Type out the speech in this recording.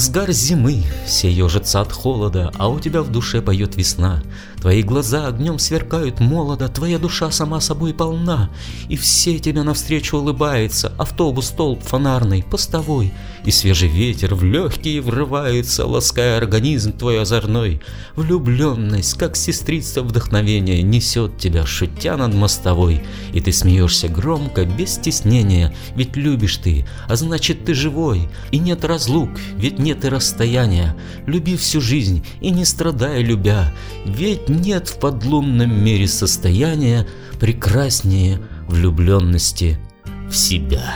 Разгар зимы, все ежатся от холода, а у тебя в душе поет весна. Твои глаза огнем сверкают молодо, твоя душа сама собой полна. И все тебе навстречу улыбается, автобус, столб фонарный, постовой. И свежий ветер в легкие врывается, лаская организм твой озорной. Влюбленность, как сестрица вдохновения, несет тебя, шутя над мостовой. И ты смеешься громко, без стеснения, ведь любишь ты, а значит ты живой. И нет разлук, ведь нет и расстояния. Люби всю жизнь и не страдай любя, ведь нет в подлунном мире состояния прекраснее влюбленности в себя.